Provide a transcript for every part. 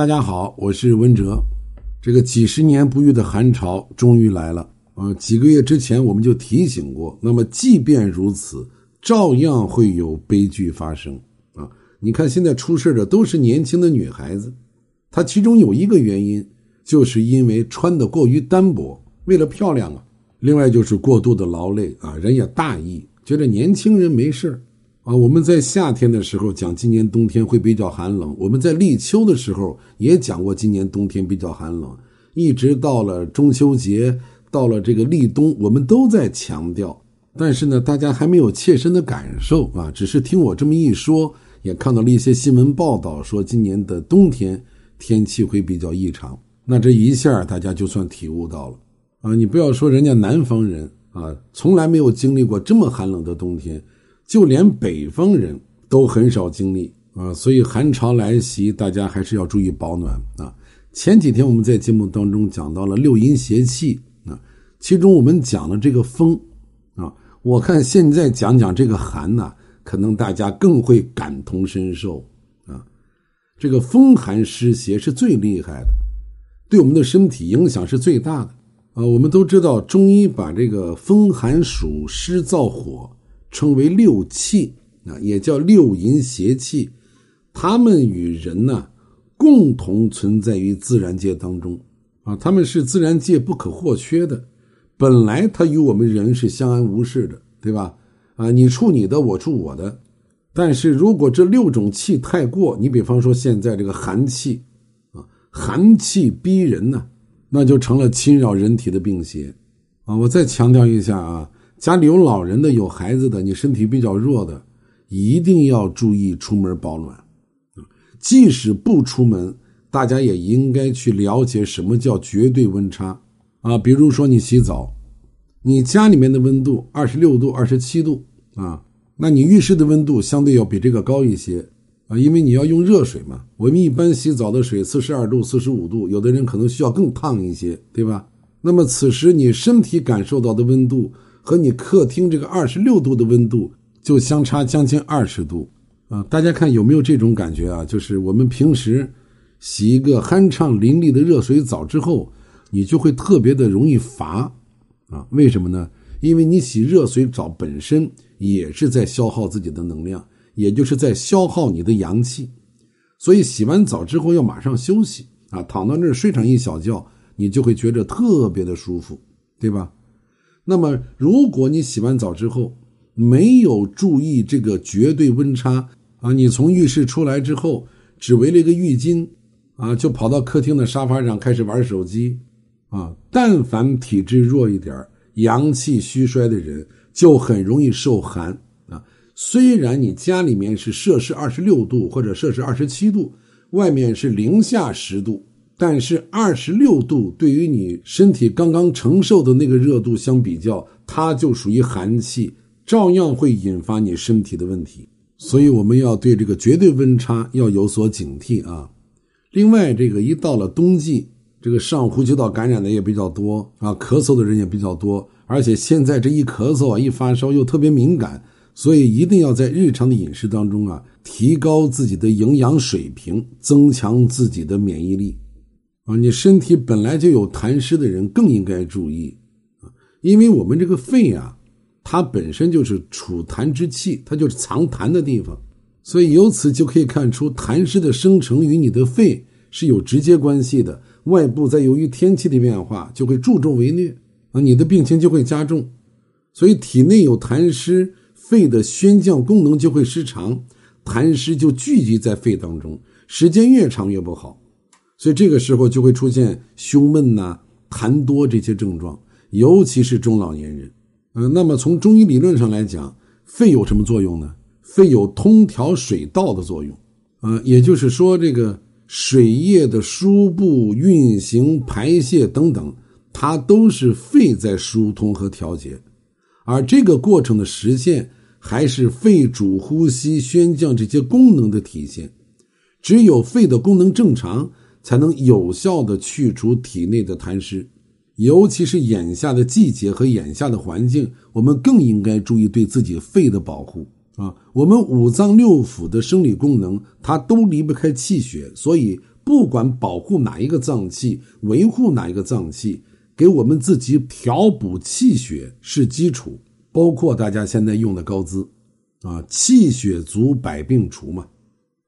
大家好，我是文哲。这个几十年不遇的寒潮终于来了啊！几个月之前我们就提醒过，那么即便如此，照样会有悲剧发生啊！你看现在出事的都是年轻的女孩子，她其中有一个原因，就是因为穿的过于单薄，为了漂亮啊；另外就是过度的劳累啊，人也大意，觉得年轻人没事啊，我们在夏天的时候讲今年冬天会比较寒冷，我们在立秋的时候也讲过今年冬天比较寒冷，一直到了中秋节，到了这个立冬，我们都在强调。但是呢，大家还没有切身的感受啊，只是听我这么一说，也看到了一些新闻报道说今年的冬天天气会比较异常。那这一下大家就算体悟到了啊，你不要说人家南方人啊，从来没有经历过这么寒冷的冬天。就连北方人都很少经历啊，所以寒潮来袭，大家还是要注意保暖啊。前几天我们在节目当中讲到了六淫邪气啊，其中我们讲了这个风啊，我看现在讲讲这个寒呐，可能大家更会感同身受啊。这个风寒湿邪是最厉害的，对我们的身体影响是最大的啊。我们都知道，中医把这个风寒暑湿燥火。称为六气啊，也叫六淫邪气，它们与人呢共同存在于自然界当中啊，他们是自然界不可或缺的。本来它与我们人是相安无事的，对吧？啊，你处你的，我处我的。但是如果这六种气太过，你比方说现在这个寒气啊，寒气逼人呢，那就成了侵扰人体的病邪啊。我再强调一下啊。家里有老人的、有孩子的，你身体比较弱的，一定要注意出门保暖。即使不出门，大家也应该去了解什么叫绝对温差啊。比如说你洗澡，你家里面的温度二十六度、二十七度啊，那你浴室的温度相对要比这个高一些啊，因为你要用热水嘛。我们一般洗澡的水四十二度、四十五度，有的人可能需要更烫一些，对吧？那么此时你身体感受到的温度。和你客厅这个二十六度的温度就相差将近二十度啊！大家看有没有这种感觉啊？就是我们平时洗一个酣畅淋漓的热水澡之后，你就会特别的容易乏啊？为什么呢？因为你洗热水澡本身也是在消耗自己的能量，也就是在消耗你的阳气，所以洗完澡之后要马上休息啊，躺到那儿睡上一小觉，你就会觉得特别的舒服，对吧？那么，如果你洗完澡之后没有注意这个绝对温差啊，你从浴室出来之后只围了一个浴巾啊，就跑到客厅的沙发上开始玩手机啊，但凡体质弱一点、阳气虚衰的人，就很容易受寒啊。虽然你家里面是摄氏二十六度或者摄氏二十七度，外面是零下十度。但是二十六度对于你身体刚刚承受的那个热度相比较，它就属于寒气，照样会引发你身体的问题。所以我们要对这个绝对温差要有所警惕啊。另外，这个一到了冬季，这个上呼吸道感染的也比较多啊，咳嗽的人也比较多，而且现在这一咳嗽啊，一发烧又特别敏感，所以一定要在日常的饮食当中啊，提高自己的营养水平，增强自己的免疫力。啊，你身体本来就有痰湿的人更应该注意啊，因为我们这个肺啊，它本身就是储痰之气，它就是藏痰的地方，所以由此就可以看出痰湿的生成与你的肺是有直接关系的。外部再由于天气的变化，就会助纣为虐啊，你的病情就会加重。所以体内有痰湿，肺的宣降功能就会失常，痰湿就聚集在肺当中，时间越长越不好。所以这个时候就会出现胸闷呐、痰多这些症状，尤其是中老年人。嗯，那么从中医理论上来讲，肺有什么作用呢？肺有通调水道的作用。呃，也就是说，这个水液的输布、运行、排泄等等，它都是肺在疏通和调节。而这个过程的实现，还是肺主呼吸、宣降这些功能的体现。只有肺的功能正常。才能有效的去除体内的痰湿，尤其是眼下的季节和眼下的环境，我们更应该注意对自己肺的保护啊！我们五脏六腑的生理功能，它都离不开气血，所以不管保护哪一个脏器，维护哪一个脏器，给我们自己调补气血是基础。包括大家现在用的高滋，啊，气血足，百病除嘛。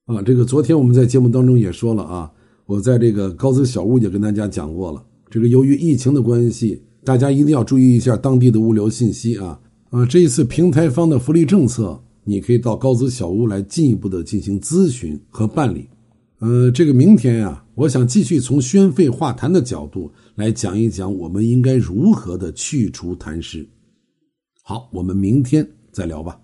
啊，这个昨天我们在节目当中也说了啊，我在这个高资小屋也跟大家讲过了。这个由于疫情的关系，大家一定要注意一下当地的物流信息啊啊！这一次平台方的福利政策，你可以到高资小屋来进一步的进行咨询和办理。呃，这个明天呀，我想继续从宣肺化痰的角度来讲一讲，我们应该如何的去除痰湿。好，我们明天再聊吧。